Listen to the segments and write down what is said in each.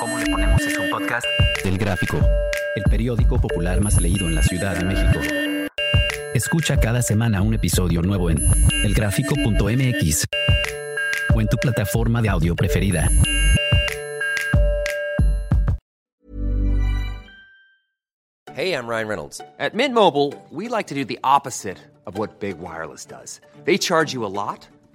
¿Cómo le ponemos es un podcast? Del Gráfico, el periódico popular más leído en la Ciudad de México. Escucha cada semana un episodio nuevo en elgráfico.mx o en tu plataforma de audio preferida. Hey, I'm Ryan Reynolds. At Mint Mobile, we like to do the opposite of what Big Wireless does. They charge you a lot,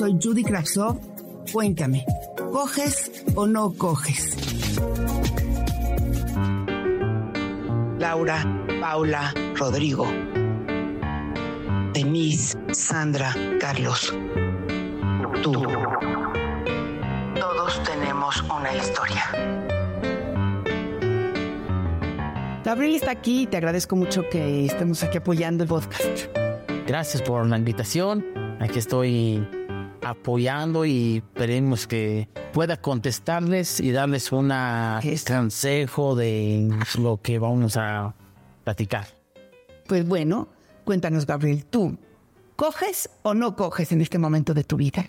Soy Judy Kravsov. Cuéntame, ¿coges o no coges? Laura, Paula, Rodrigo, Denise, Sandra, Carlos, tú. Todos tenemos una historia. Gabriel está aquí y te agradezco mucho que estemos aquí apoyando el podcast. Gracias por la invitación. Aquí estoy apoyando y esperemos que pueda contestarles y darles un consejo de lo que vamos a platicar. Pues bueno, cuéntanos, Gabriel, ¿tú coges o no coges en este momento de tu vida?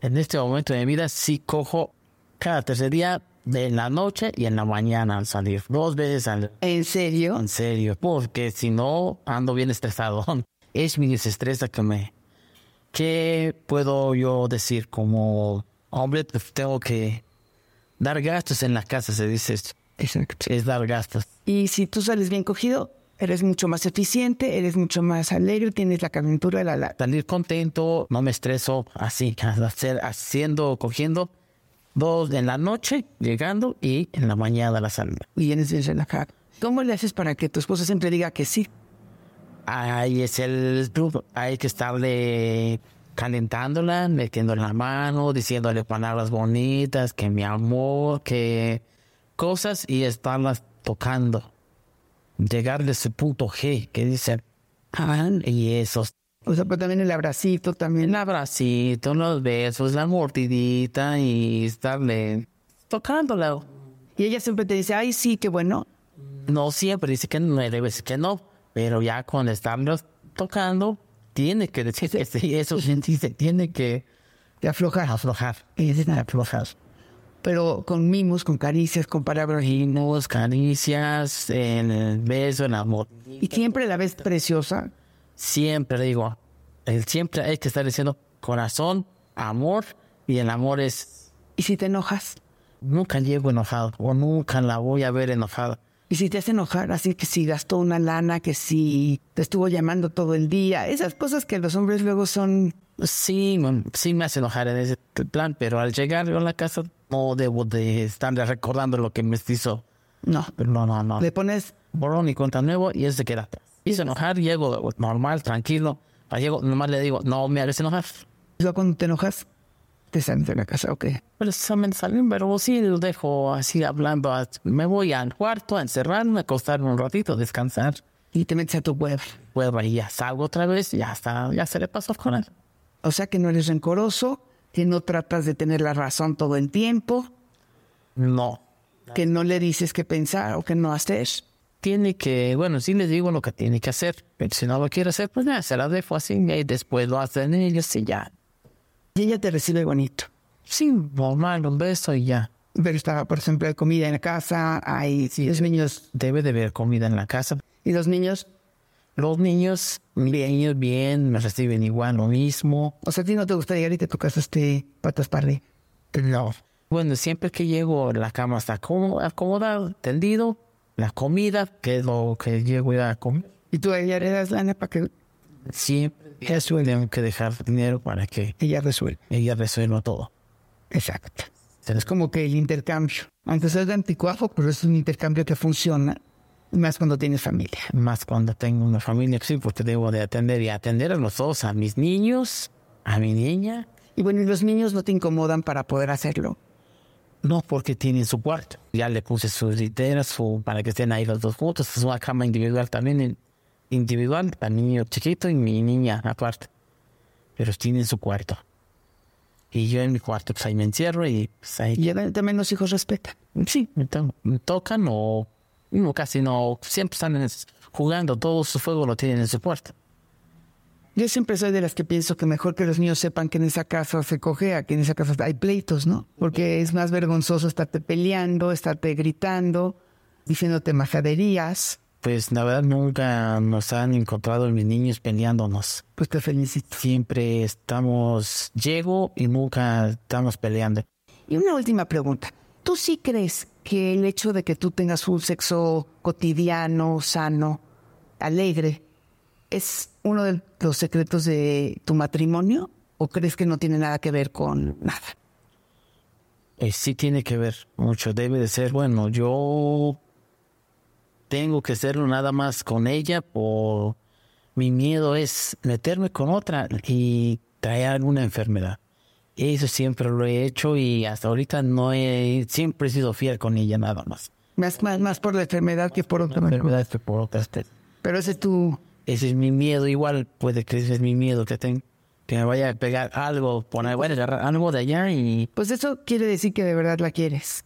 En este momento de mi vida sí cojo cada tercer día de la noche y en la mañana al salir. Dos veces al... ¿En serio? En serio, porque si no ando bien estresado. Es mi desestresa que me... ¿Qué puedo yo decir como hombre? Tengo que dar gastos en la casa, se dice. Exacto. Es dar gastos. Y si tú sales bien cogido, eres mucho más eficiente, eres mucho más alegre, tienes la calentura de la... la... Salir contento, no me estreso así, hacer, haciendo, cogiendo dos en la noche, llegando y en la mañana la salida. Y en ese relajado. ¿Cómo le haces para que tu esposa siempre diga que sí? Ahí es el truco. Hay que estarle calentándola, metiéndole la mano, diciéndole palabras bonitas, que mi amor, que cosas y estarlas tocando. Llegarle a ese punto G que dice, Ah, y esos o sea, pero también el abracito, también. el abracito, los besos, la mordidita y estarle tocándola. Y ella siempre te dice, ay, sí, qué bueno. No siempre dice que no, debe decir que no, pero ya cuando estamos tocando, tiene que decir eso sí, se tiene que Te aflojar. aflojar, Es nada. aflojar. Pero con mimos, con caricias, con palabras. Mimos, caricias, en el beso, en amor. Y siempre la ves preciosa. Siempre digo, el siempre hay que estar diciendo corazón, amor, y el amor es, Y si te enojas. nunca llego enojado, o nunca la voy a ver enojada. Y si te hace enojar, así que si gastó una lana, que si te estuvo llamando todo el día. Esas cosas que los hombres luego son. Sí, sí me hace enojar en ese plan, pero al llegar yo a la casa no debo de estarle recordando lo que me hizo. No. Pero no, no, no. Le pones. Borrón y cuenta nuevo y él se queda. Hizo enojar, llego normal, tranquilo. Llego, nomás le digo, no me hagas enojar. Luego cuando te enojas, te sales de la casa, ok. Pero se me salen, pero sí lo dejo así hablando. Me voy al cuarto a encerrarme, a acostarme un ratito, descansar. Y te metes a tu web. Vuelvo y ya salgo otra vez, ya está, ya se le pasó con él. O sea que no eres rencoroso, que no tratas de tener la razón todo el tiempo, No. que no le dices qué pensar o qué no hacer. Tiene que, bueno, sí le digo lo que tiene que hacer, pero si no lo quiere hacer, pues ya, se la dejo así y después lo hacen ellos y ya. Y ella te recibe bonito. Sí, normal, un beso y ya. Pero está, por ejemplo, hay comida en la casa, hay los niños. Debe de haber comida en la casa. Y los niños, Los niños, bien, bien, me reciben igual lo mismo. o sea, a ti no te gusta llegar y te tocas este patas parle. No. Bueno, siempre que llego, la cama está acomo- acomodada, tendido. La comida, que es lo que llego a comer. Y tú a ella le das lana para que Siempre tengo que dejar dinero para que ella resuelva. ella resuelva todo. Exacto. Es como que el intercambio. Aunque sea de anticuajo, pero es un intercambio que funciona. Más cuando tienes familia. Más cuando tengo una familia, sí, porque debo de atender y atender a los dos, a mis niños, a mi niña. Y bueno, y los niños no te incomodan para poder hacerlo. No, porque tienen su cuarto. Ya le puse sus literas su, para que estén ahí los dos juntos. Es una cama individual también, individual, para niño chiquito y mi niña aparte. Pero tienen su cuarto. Y yo en mi cuarto, pues ahí me encierro y pues ahí. Y también los hijos respetan. Sí, me, me tocan o no, casi no. Siempre están jugando, todo su fuego lo tienen en su puerta. Yo siempre soy de las que pienso que mejor que los niños sepan que en esa casa se cogea, que en esa casa hay pleitos, ¿no? Porque es más vergonzoso estarte peleando, estarte gritando, diciéndote majaderías. Pues la verdad nunca nos han encontrado mis niños peleándonos. Pues te felicito. Siempre estamos, llego y nunca estamos peleando. Y una última pregunta. ¿Tú sí crees que el hecho de que tú tengas un sexo cotidiano, sano, alegre, es uno de los secretos de tu matrimonio o crees que no tiene nada que ver con nada? Eh, sí tiene que ver mucho, debe de ser, bueno, yo tengo que hacerlo nada más con ella por mi miedo es meterme con otra y traer alguna enfermedad. Eso siempre lo he hecho y hasta ahorita no he, siempre he sido fiel con ella nada más. Más, más, más por la enfermedad que por otra enfermedad que por otra. Pero ese es tu ese es mi miedo, igual puede que ese es mi miedo que tengo. Que me vaya a pegar algo, poner, bueno, algo de allá y... Pues eso quiere decir que de verdad la quieres.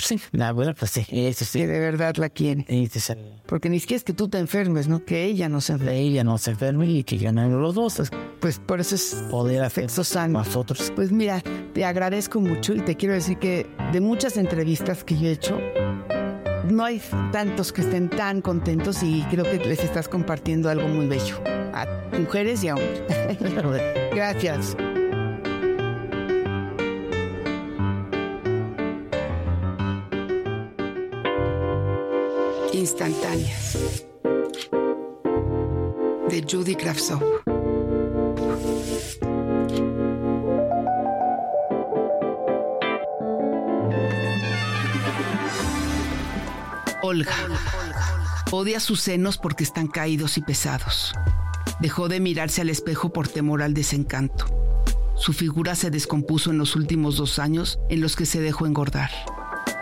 Sí, la verdad, pues sí, eso sí. Que de verdad la quiere. Porque ni siquiera es que tú te enfermes, ¿no? Que ella no se enferme. Ella no se enferme y que ganen los dos. Pues por eso es poder hacer sano. Nosotros. Pues mira, te agradezco mucho y te quiero decir que de muchas entrevistas que yo he hecho, no hay tantos que estén tan contentos y creo que les estás compartiendo algo muy bello a mujeres y a hombres. Gracias. Instantáneas de Judy Kravtsov. Olga. Odia sus senos porque están caídos y pesados. Dejó de mirarse al espejo por temor al desencanto. Su figura se descompuso en los últimos dos años en los que se dejó engordar.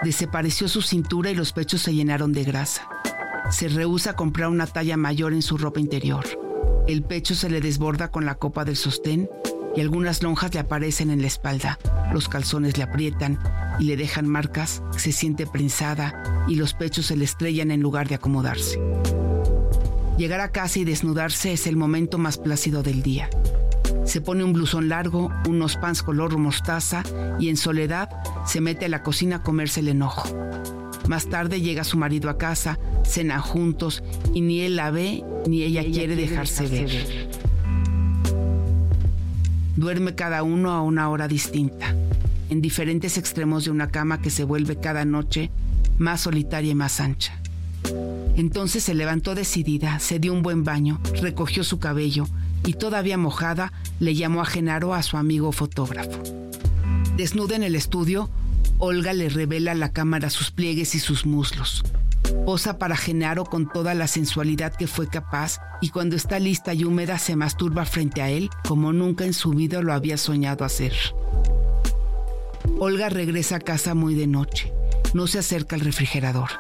Desapareció su cintura y los pechos se llenaron de grasa. Se rehúsa a comprar una talla mayor en su ropa interior. El pecho se le desborda con la copa del sostén y algunas lonjas le aparecen en la espalda. Los calzones le aprietan y le dejan marcas, se siente prensada y los pechos se le estrellan en lugar de acomodarse. Llegar a casa y desnudarse es el momento más plácido del día. Se pone un blusón largo, unos pants color mostaza y en soledad se mete a la cocina a comerse el enojo. Más tarde llega su marido a casa, cenan juntos y ni él la ve ni ella, quiere, dejarse, ver. Duerme cada uno a una hora distinta, en diferentes extremos de una cama que se vuelve cada noche más solitaria y más ancha. Entonces se levantó decidida, se dio un buen baño, recogió su cabello y todavía mojada le llamó a Genaro a su amigo fotógrafo. Desnuda en el estudio, Olga le revela a la cámara sus pliegues y sus muslos. Posa para Genaro con toda la sensualidad que fue capaz y cuando está lista y húmeda se masturba frente a él como nunca en su vida lo había soñado hacer. Olga regresa a casa muy de noche. No se acerca al refrigerador.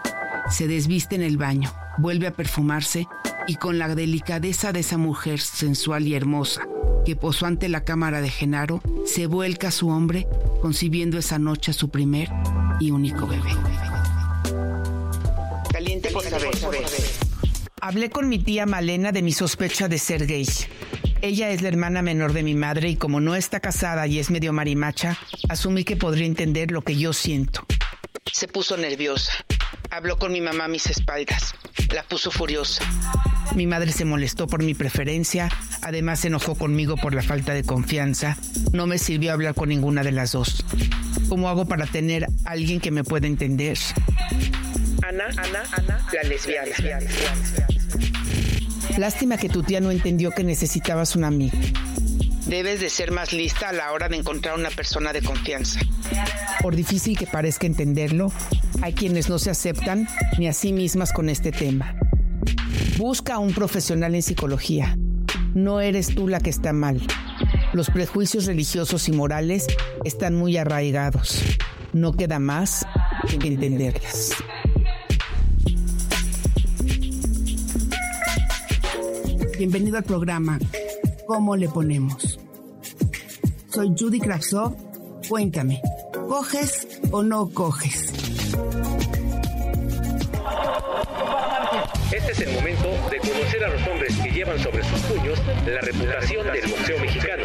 Se desviste en el baño, vuelve a perfumarse y con la delicadeza de esa mujer sensual y hermosa que posó ante la cámara de Genaro, se vuelca a su hombre, concibiendo esa noche a su primer y único bebé. Caliente por saber. Hablé con mi tía Malena de mi sospecha de ser gay. Ella es la hermana menor de mi madre y como no está casada y es medio marimacha, asumí que podría entender lo que yo siento. Se puso nerviosa. Habló con mi mamá a mis espaldas. La puso furiosa. Mi madre se molestó por mi preferencia, además se enojó conmigo por la falta de confianza. No me sirvió hablar con ninguna de las dos. ¿Cómo hago para tener alguien que me pueda entender? Ana, Ana, Ana, la lesbiana. Lástima que tu tía no entendió que necesitabas una amiga. Debes de ser más lista a la hora de encontrar una persona de confianza. Por difícil que parezca entenderlo, hay quienes no se aceptan ni a sí mismas con este tema. Busca a un profesional en psicología. No eres tú la que está mal. Los prejuicios religiosos y morales están muy arraigados. no queda más que entenderlas. Bienvenido al programa ¿Cómo le ponemos? Soy Judy Kravsov. Cuéntame, ¿coges o no coges? Este es el momento de conocer a los hombres que llevan sobre sus puños la reputación del boxeo mexicano.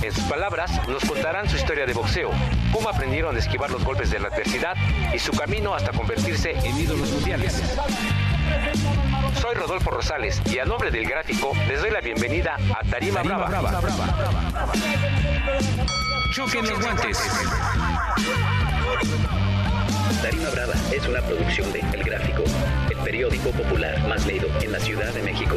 En sus palabras, nos contarán su historia de boxeo, cómo aprendieron a esquivar los golpes de la adversidad y su camino hasta convertirse en ídolos mundiales. Soy Rodolfo Rosales y a nombre del gráfico les doy la bienvenida a Tarima, Brava. Choquen los guantes. Tarima Brava es una producción de El Gráfico, el periódico popular más leído en la Ciudad de México.